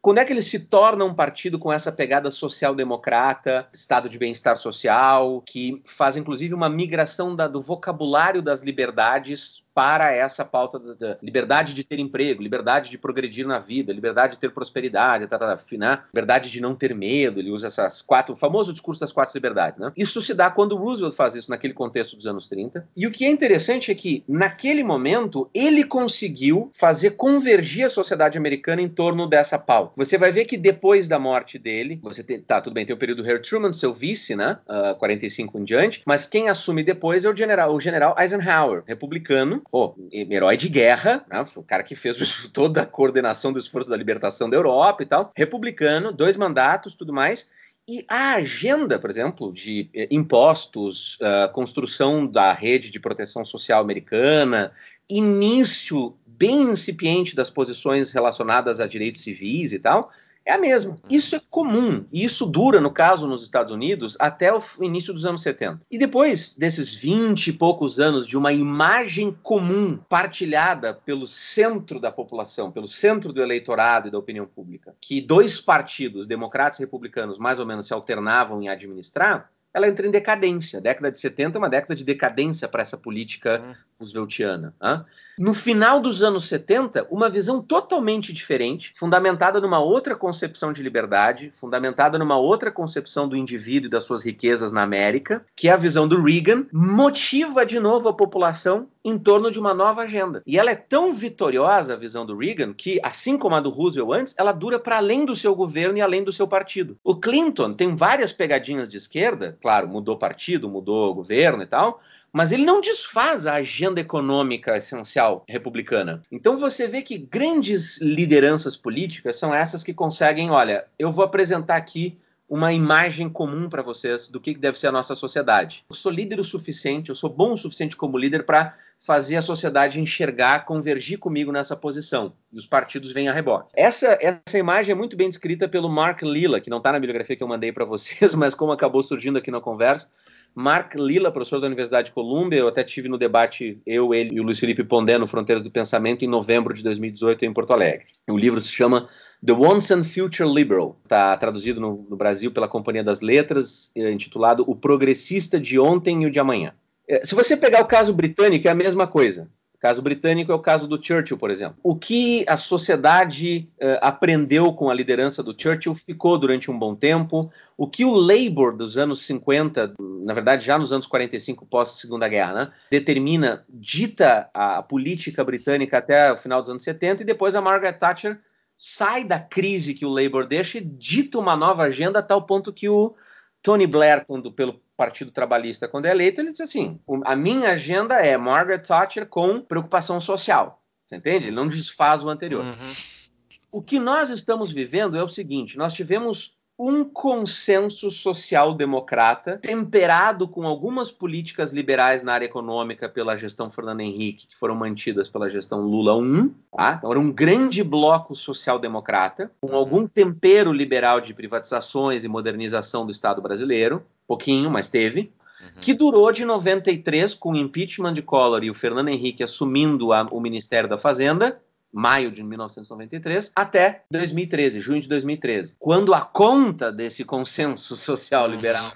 Quando é que ele se torna um partido com essa pegada social-democrata, estado de bem-estar social, que faz inclusive uma migração da, do vocabulário das liberdades para essa pauta da, liberdade de ter emprego, liberdade de progredir na vida, liberdade de ter prosperidade, tá, tá, tá, né? liberdade de não ter medo. Ele usa essas quatro, o famoso discurso das quatro liberdades. Né? Isso se dá quando Roosevelt faz isso naquele contexto dos anos 30. E o que é interessante é que, naquele momento, ele conseguiu fazer convergir a sociedade americana em torno dessa pauta. Você vai ver que depois da morte dele, você tem, tá, tudo bem, tem o período Harry Truman, seu vice, né? Uh, ah, 45 em diante, mas quem assume depois é o general, o general Eisenhower, republicano, pô, herói de guerra, né? o cara que fez *laughs* toda a coordenação do esforço da libertação da Europa e tal, republicano, dois mandatos, tudo mais. E a agenda, por exemplo, de eh, impostos, uh, construção da rede de proteção social americana, início bem incipiente das posições relacionadas a direitos civis e tal, é a mesma. Uhum. Isso é comum. E isso dura, no caso, nos Estados Unidos, até o início dos anos 70. E depois desses 20 e poucos anos de uma imagem comum partilhada pelo centro da população, pelo centro do eleitorado e da opinião pública, que dois partidos, democratas e republicanos, mais ou menos se alternavam em administrar, ela entra em decadência. A década de 70 é uma década de decadência para essa política rooseveltiana. Hein? No final dos anos 70, uma visão totalmente diferente, fundamentada numa outra concepção de liberdade, fundamentada numa outra concepção do indivíduo e das suas riquezas na América, que é a visão do Reagan, motiva de novo a população em torno de uma nova agenda. E ela é tão vitoriosa, a visão do Reagan, que, assim como a do Roosevelt antes, ela dura para além do seu governo e além do seu partido. O Clinton tem várias pegadinhas de esquerda, claro, mudou partido, mudou governo e tal, mas ele não desfaz a agenda econômica essencial republicana. Então você vê que grandes lideranças políticas são essas que conseguem, olha, eu vou apresentar aqui uma imagem comum para vocês do que deve ser a nossa sociedade. Eu sou líder o suficiente, eu sou bom o suficiente como líder para fazer a sociedade enxergar, convergir comigo nessa posição. E os partidos vêm a rebote. Essa, essa imagem é muito bem descrita pelo Mark Lilla, que não está na bibliografia que eu mandei para *laughs* vocês, mas como acabou surgindo aqui na conversa, Mark Lilla, professor da Universidade de Colômbia, eu até tive no debate, eu, ele e o Luiz Felipe Pondé no Fronteiras do Pensamento em novembro de 2018 em Porto Alegre. O livro se chama The Once and Future Liberal, está traduzido no, no, Brasil pela Companhia das Letras, é, intitulado O Progressista de Ontem e o de Amanhã. É, se você pegar o caso britânico, é a mesma coisa caso britânico é o caso do Churchill, por exemplo. O que a sociedade uh, aprendeu com a liderança do Churchill ficou durante um bom tempo. O que o Labour dos anos 50, na verdade já nos anos 45 pós-segunda guerra, né, determina, dita a política britânica até o final dos anos 70 e depois a Margaret Thatcher sai da crise que o Labour deixa e dita uma nova agenda a tal ponto que o Tony Blair, quando, pelo Partido Trabalhista, quando é eleito, ele diz assim: a minha agenda é Margaret Thatcher com preocupação social. Você entende? Ele não desfaz o anterior. Uhum. O que nós estamos vivendo é o seguinte: nós tivemos um consenso social-democrata, temperado com algumas políticas liberais na área econômica pela gestão Fernando Henrique, que foram mantidas pela gestão Lula 1. Tá? Então, era um grande bloco social-democrata, com algum tempero liberal de privatizações e modernização do Estado brasileiro, pouquinho, mas teve. Que durou de 93, com o impeachment de Collor e o Fernando Henrique assumindo a, o Ministério da Fazenda, maio de 1993, até 2013, junho de 2013, quando a conta desse consenso *laughs* social liberal,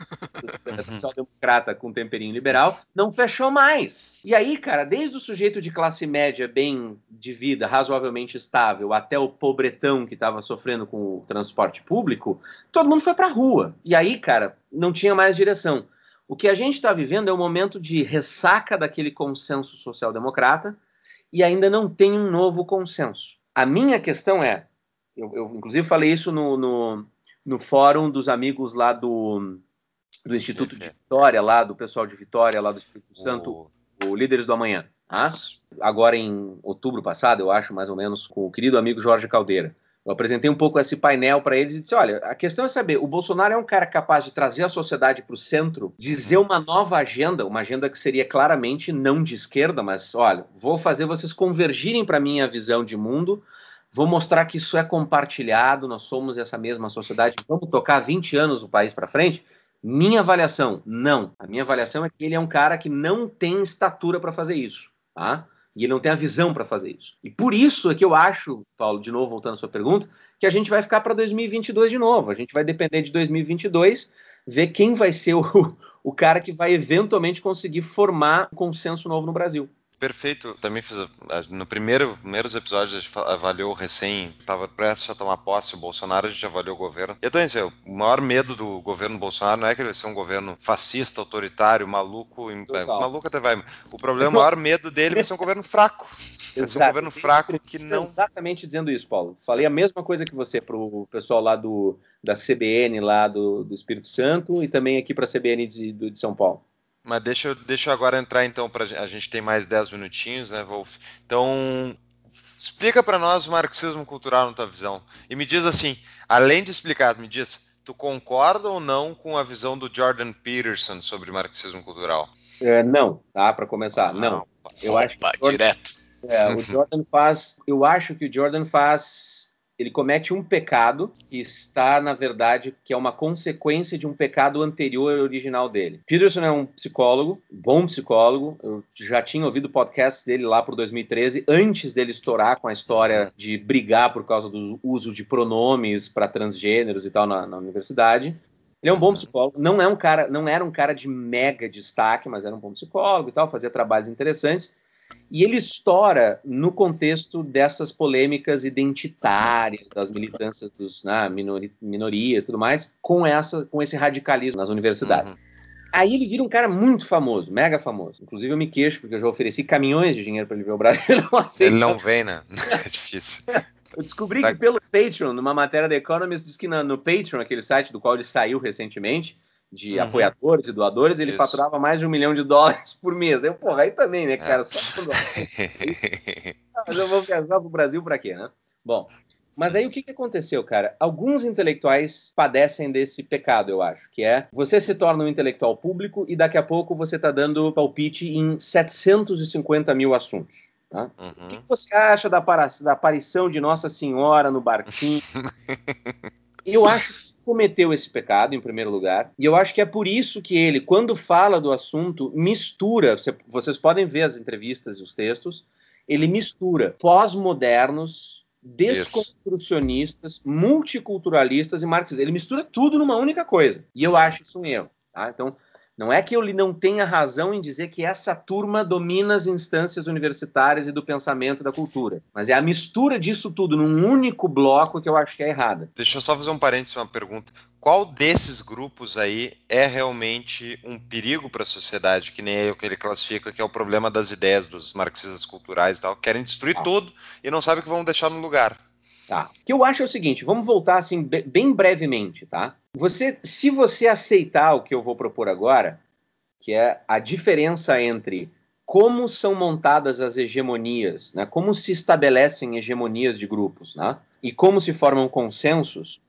social-democrata com temperinho liberal, não fechou mais. E aí, cara, desde o sujeito de classe média bem de vida, razoavelmente estável, até o pobretão que estava sofrendo com o transporte público, todo mundo foi pra rua. E aí, cara, não tinha mais direção. O que a gente está vivendo é um momento de ressaca daquele consenso social-democrata, e ainda não tem um novo consenso. A minha questão é, eu, eu inclusive falei isso no, no, no, fórum dos amigos lá do, do Instituto de Vitória, lá do pessoal de Vitória, lá do Espírito Santo, o, o Líderes do Amanhã. Tá? Agora em outubro passado, eu acho, mais ou menos, com o querido amigo Jorge Caldeira. Eu apresentei um pouco esse painel para eles e disse: olha, a questão é saber, o Bolsonaro é um cara capaz de trazer a sociedade para o centro, dizer uma nova agenda, uma agenda que seria claramente não de esquerda, mas olha, vou fazer vocês convergirem para minha visão de mundo, vou mostrar que isso é compartilhado, nós somos essa mesma sociedade, vamos tocar 20 anos o país para frente. Minha avaliação, não. A minha avaliação é que ele é um cara que não tem estatura para fazer isso. Tá? E ele não tem a visão para fazer isso. E por isso é que eu acho, Paulo, de novo voltando à sua pergunta, que a gente vai ficar para 2022 de novo. A gente vai depender de 2022, ver quem vai ser o, o cara que vai eventualmente conseguir formar um consenso novo no Brasil. Perfeito. Também fiz no primeiro primeiros episódios a gente avaliou recém, estava prestes a tomar posse o Bolsonaro, a gente avaliou o governo. E então, assim, o maior medo do governo Bolsonaro não é que ele vai ser um governo fascista, autoritário, maluco, Total. maluco até vai. O problema, o maior medo dele vai ser um governo fraco. Vai ser um governo fraco que não. Exatamente dizendo isso, Paulo. Falei a mesma coisa que você para o pessoal lá do, da CBN, lá do, do Espírito Santo, e também aqui para a CBN de, de São Paulo. Mas deixa eu, deixa eu agora entrar então, para a gente tem mais 10 minutinhos, né, Wolf? Então, explica para nós o marxismo cultural na tua visão. E me diz assim, além de explicar, me diz, tu concorda ou não com a visão do Jordan Peterson sobre marxismo cultural? É, não, tá? Para começar, não. não. Eu Opa, acho que Jordan, direto. É, o Jordan faz, eu acho que o Jordan faz ele comete um pecado que está, na verdade, que é uma consequência de um pecado anterior original dele. Peterson é um psicólogo, bom psicólogo. Eu já tinha ouvido podcast dele lá por 2013, antes dele estourar com a história de brigar por causa do uso de pronomes para transgêneros e tal na, na universidade. Ele é um bom psicólogo, não é um cara, não era um cara de mega destaque, mas era um bom psicólogo e tal, fazia trabalhos interessantes. E ele estoura no contexto dessas polêmicas identitárias, das militâncias dos né, minori minorias e tudo mais, com, essa, com esse radicalismo nas universidades. Uhum. Aí ele vira um cara muito famoso, mega famoso. Inclusive eu me queixo, porque eu já ofereci caminhões de dinheiro para ele ver o Brasil. *laughs* Ele não, aceita. ele não vem, né? *laughs* É difícil. Eu descobri tá. que pelo Patreon, numa matéria da Economist, diz que no, no Patreon, aquele site do qual ele saiu recentemente, de uhum. apoiadores e doadores, ele Isso. faturava mais de um milhão de dólares por mês. Eu, porra, aí também, né, cara? É. Só *laughs* mas eu vou viajar pro Brasil para quê, né? Bom, mas aí o que, que aconteceu, cara? Alguns intelectuais padecem desse pecado, eu acho, que é você se torna um intelectual público e daqui a pouco você está dando palpite em 750 mil assuntos. Tá? Uhum. O que, que você acha da, da aparição de Nossa Senhora no barquinho? *laughs* eu acho cometeu esse pecado, em primeiro lugar, e eu acho que é por isso que ele, quando fala do assunto, mistura. Vocês podem ver as entrevistas e os textos, ele mistura pós-modernos, desconstrucionistas, multiculturalistas e marxistas. Ele mistura tudo numa única coisa. E eu acho isso um erro. Tá? Então, não é que eu não tenha razão em dizer que essa turma domina as instâncias universitárias e do pensamento da cultura, mas é a mistura disso tudo num único bloco que eu acho que é errada. Deixa eu só fazer um parênteses, uma pergunta. Qual desses grupos aí é realmente um perigo para a sociedade, que nem é o que ele classifica, que é o problema das ideias dos marxistas culturais e tal, querem destruir ah. tudo e não sabem o que vão deixar no lugar? Tá. O que eu acho é o seguinte, vamos voltar assim bem brevemente, tá? Você, se você aceitar o que eu vou propor agora, que é a diferença entre como são montadas as hegemonias, né? Como se estabelecem hegemonias de grupos, né? E como se formam consensos,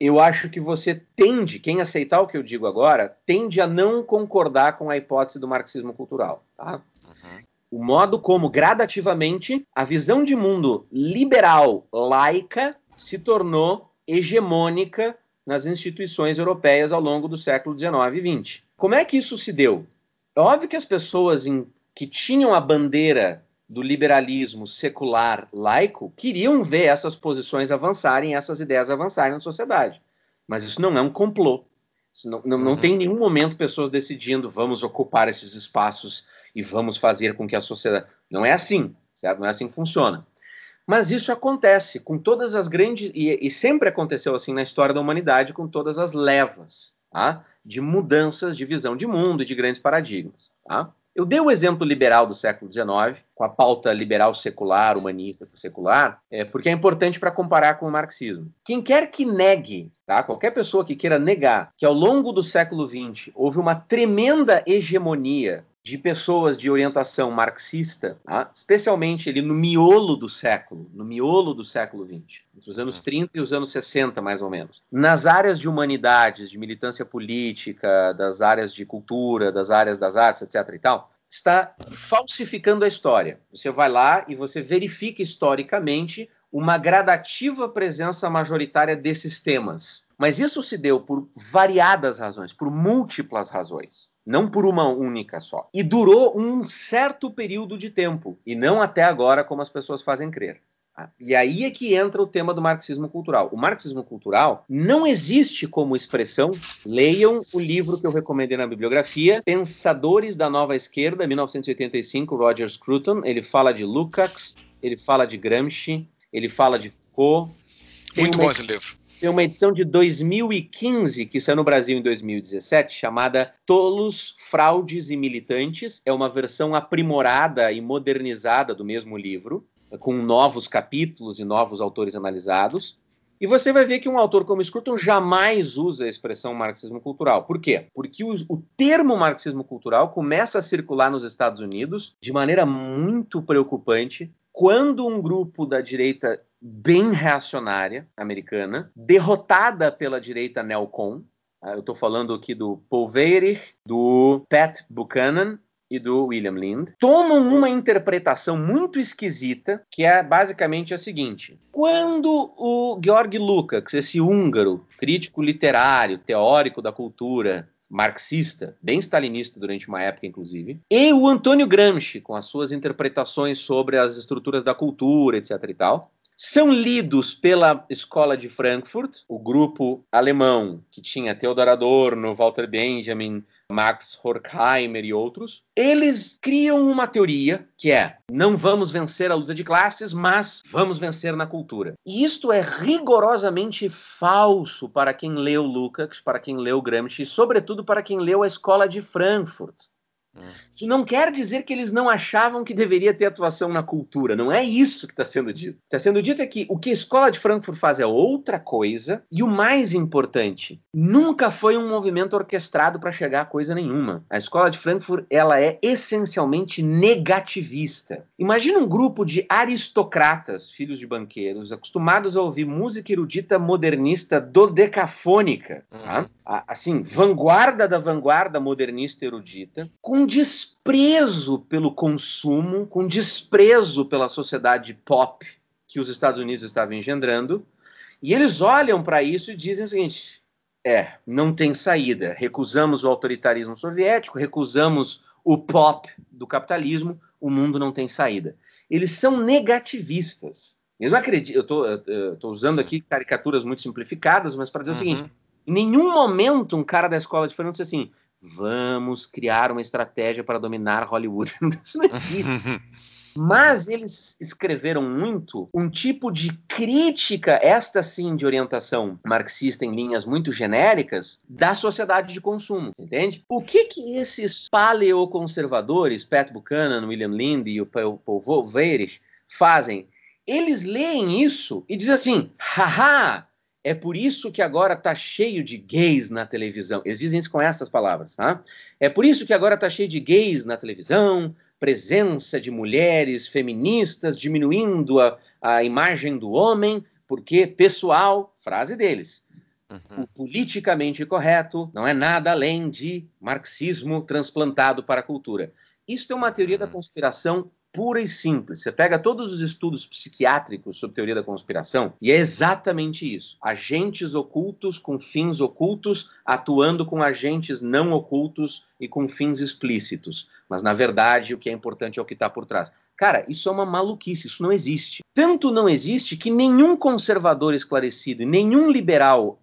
eu acho que você tende, quem aceitar o que eu digo agora, tende a não concordar com a hipótese do marxismo cultural. Tá? Uhum. O modo como, gradativamente, a visão de mundo liberal, laica, se tornou hegemônica nas instituições europeias ao longo do século XIX e XX. Como é que isso se deu? É óbvio que as pessoas em, que tinham a bandeira do liberalismo secular laico queriam ver essas posições avançarem, essas ideias avançarem na sociedade. Mas isso não é um complô. Não, não, não, uhum. tem em nenhum momento pessoas decidindo vamos ocupar esses espaços e vamos fazer com que a sociedade. Não é assim, certo? Não é assim que funciona. Mas isso acontece com todas as grandes. E, e sempre aconteceu assim na história da humanidade, com todas as levas tá? de mudanças de visão de mundo e de grandes paradigmas. Tá? Eu dei o exemplo liberal do século XIX, com a pauta liberal secular, humanista secular, é, porque é importante para comparar com o marxismo. Quem quer que negue, tá? qualquer pessoa que queira negar, que ao longo do século XX houve uma tremenda hegemonia de pessoas de orientação marxista, tá? especialmente ali no miolo do século, no miolo do século XX, entre os anos 30 e os anos 60, mais ou menos. Nas áreas de humanidades, de militância política, das áreas de cultura, das áreas das artes, etc. e tal, está falsificando a história. Você vai lá e você verifica historicamente uma gradativa presença majoritária desses temas. Mas isso se deu por variadas razões, por múltiplas razões não por uma única só. E durou um certo período de tempo, e não até agora, como as pessoas fazem crer. Tá? E aí é que entra o tema do marxismo cultural. O marxismo cultural não existe como expressão. Leiam o livro que eu recomendei na bibliografia, Pensadores da Nova Esquerda, 1985, Roger Scruton. Ele fala de Lukács, ele fala de Gramsci, ele fala de Foucault. Muito bom esse livro tem uma edição de 2015 que saiu no Brasil em 2017 chamada Tolos, Fraudes e Militantes. É uma versão aprimorada e modernizada do mesmo livro, com novos capítulos e novos autores analisados. E você vai ver que um autor como Scruton jamais usa a expressão marxismo cultural. Por quê? Porque o, o, termo marxismo cultural começa a circular nos Estados Unidos de maneira muito preocupante quando um grupo da direita bem reacionária americana, derrotada pela direita neocon, ah, eu estou falando aqui do Paul Weyrich, do Pat Buchanan e do William Lind, tomam uma interpretação muito esquisita, que é basicamente a seguinte: quando o Georg Lukács, esse húngaro, crítico literário, teórico da cultura, marxista, bem stalinista durante uma época, inclusive, e o Antônio Gramsci, com as suas interpretações sobre as estruturas da cultura, etc. e tal, são lidos pela Escola de Frankfurt, o grupo alemão que tinha Theodor Adorno, Walter Benjamin, Max Horkheimer e outros, eles criam uma teoria que é: não vamos vencer a luta de classes, mas vamos vencer na cultura. E isto é rigorosamente falso para quem leu Lukács, para quem leu Gramsci, e sobretudo para quem leu a Escola de Frankfurt. Isso não quer dizer que eles não achavam que deveria ter atuação na cultura. Não é isso que está sendo dito. Está sendo dito é que o que a escola de Frankfurt faz é outra coisa. E o mais importante, nunca foi um movimento orquestrado para chegar a coisa nenhuma. A escola de Frankfurt ela é essencialmente negativista. Imagina um grupo de aristocratas, filhos de banqueiros, acostumados a ouvir música erudita modernista dodecafônica. Tá? Assim, vanguarda da vanguarda modernista erudita, com desprezo pelo consumo, com desprezo pela sociedade pop que os Estados Unidos estavam engendrando, e eles olham para isso e dizem o seguinte: é, não tem saída. Recusamos o autoritarismo soviético, recusamos o pop do capitalismo, o mundo não tem saída. Eles são negativistas. Eles não acreditam. Eu estou usando aqui caricaturas muito simplificadas, mas para dizer uhum. o seguinte: em nenhum momento um cara da escola de disse assim: vamos criar uma estratégia para dominar Hollywood. *laughs* Isso não existe. Mas eles escreveram muito um tipo de crítica, esta sim de orientação marxista em linhas muito genéricas, da sociedade de consumo, entende? O que que esses paleoconservadores, Pat Buchanan, William Lind e o Paul Weyrich, fazem? Eles leem isso e dizem assim, haha, é por isso que agora está cheio de gays na televisão. Eles dizem isso com essas palavras, tá? É por isso que agora está cheio de gays na televisão, presença de mulheres feministas diminuindo a, a imagem do homem, porque pessoal, frase deles, Uhum. O politicamente correto não é nada além de marxismo transplantado para a cultura. Isso é uma teoria da uhum. conspiração pura e simples. Você pega todos os estudos psiquiátricos sobre teoria da conspiração e é exatamente isso. Agentes ocultos com fins ocultos atuando com agentes não ocultos e com fins explícitos. Mas na verdade o que é importante é o que está por trás. Cara, isso é uma maluquice, isso não existe. Tanto não existe que nenhum conservador esclarecido, nenhum liberal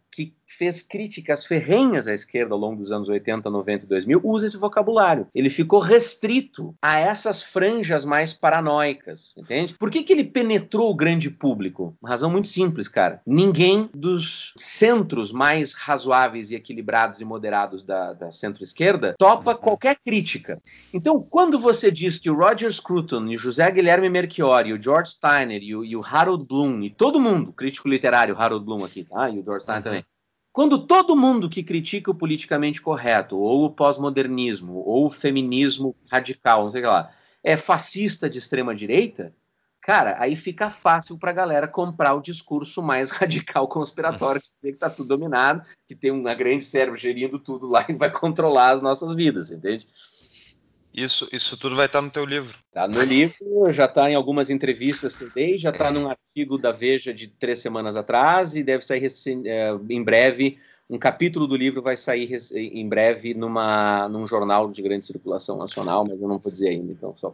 fez críticas ferrenhas à esquerda ao longo dos anos 80, 90 e 2000 usa esse vocabulário. Ele ficou restrito a essas franjas mais paranoicas, entende? Por que, que ele penetrou o grande público? Uma razão muito simples, cara. Ninguém dos centros mais razoáveis e equilibrados e moderados da, da centro-esquerda topa uhum. qualquer crítica. Então, quando você diz que o Roger Scruton e o José Guilherme Melchiori, o George Steiner e o, e o Harold Bloom e todo mundo, crítico literário Harold Bloom aqui, tá? E o George Steiner uhum. também quando todo mundo que critica o politicamente correto, ou o pós-modernismo, ou o feminismo radical, não sei o que lá, é fascista de extrema direita, cara, aí fica fácil para a galera comprar o discurso mais *laughs* radical conspiratório, que está tudo dominado, que tem uma grande cérebro gerindo tudo lá e vai controlar as nossas vidas, entende? Isso, isso tudo vai estar no teu livro. Está no livro, já está em algumas entrevistas que eu dei, já está num artigo da Veja de três semanas atrás e deve sair é, em breve um capítulo do livro vai sair em breve numa, num jornal de grande circulação nacional, mas eu não vou dizer ainda, então só.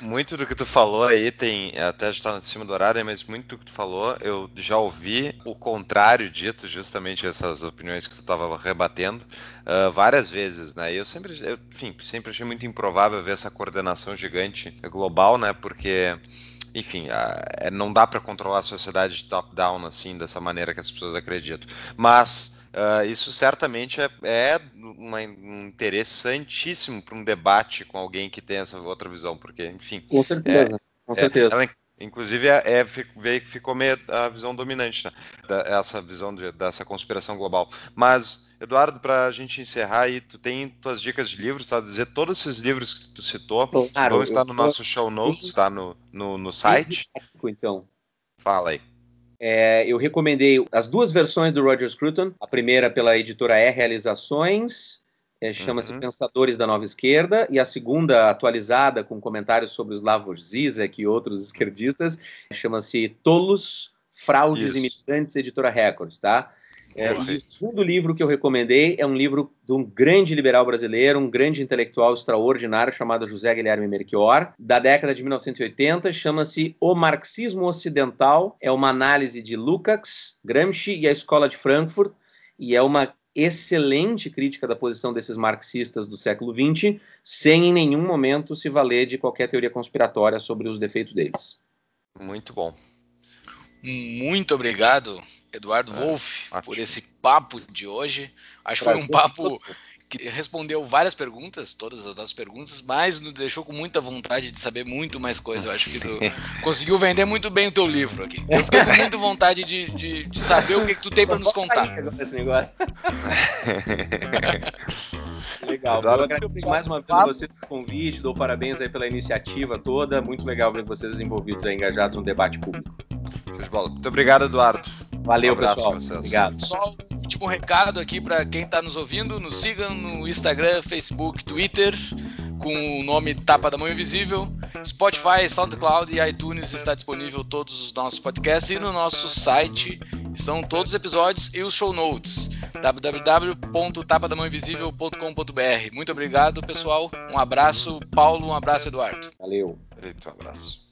Muito do que tu falou aí tem, até já está em cima do horário, mas muito do que tu falou, eu já ouvi o contrário dito, justamente essas opiniões que tu estava rebatendo, uh, várias vezes, né? E eu sempre, eu, enfim, sempre achei muito improvável ver essa coordenação gigante global, né? Porque enfim, uh, não dá para controlar a sociedade top-down assim, dessa maneira que as pessoas acreditam. Mas Uh, isso certamente é, é uma, um interessantíssimo para um debate com alguém que tem essa outra visão, porque, enfim. Com certeza, é, com certeza. É, ela, inclusive, é, é, veio que ficou meio a visão dominante, né? Da, essa visão de, dessa conspiração global. Mas, Eduardo, para a gente encerrar aí, tu tem tuas dicas de livros, tá? Dizer todos esses livros que tu citou claro, vão estar no nosso show notes, tá? No, no, no site. Então. Fala aí. É, eu recomendei as duas versões do Roger Scruton, a primeira pela editora E Realizações, é, chama-se uhum. Pensadores da Nova Esquerda, e a segunda, atualizada, com comentários sobre os Slavoj Zizek e outros esquerdistas, chama-se Tolos, Fraudes Isso. e Militantes, editora Records, tá? É, e o segundo livro que eu recomendei é um livro de um grande liberal brasileiro, um grande intelectual extraordinário chamado José Guilherme Melchior, da década de 1980, chama-se O Marxismo Ocidental, é uma análise de Lukács, Gramsci e a Escola de Frankfurt, e é uma excelente crítica da posição desses marxistas do século XX, sem em nenhum momento se valer de qualquer teoria conspiratória sobre os defeitos deles. Muito bom. Muito obrigado, Eduardo é, Wolff, por esse papo de hoje. Acho que foi um papo que respondeu várias perguntas, todas as nossas perguntas, mas nos deixou com muita vontade de saber muito mais coisa. Eu acho que tu *laughs* conseguiu vender muito bem o teu livro aqui. Eu fiquei com muita vontade de, de, de saber o que, que tu tem para nos contar. Esse negócio. *laughs* legal. Eu agradeço mais uma vez vocês pelo convite, dou parabéns aí pela iniciativa toda. Muito legal ver vocês envolvidos aí, engajados no debate público. Muito obrigado, Eduardo. Valeu, um pessoal. Obrigado. Só um último recado aqui para quem está nos ouvindo: nos sigam no Instagram, Facebook, Twitter, com o nome Tapa da Mão Invisível. Spotify, SoundCloud e iTunes está disponível todos os nossos podcasts e no nosso site estão todos os episódios e os show notes www.tapadamãoinvisível.com.br. Muito obrigado, pessoal. Um abraço, Paulo, um abraço, Eduardo. Valeu. Eita, um abraço.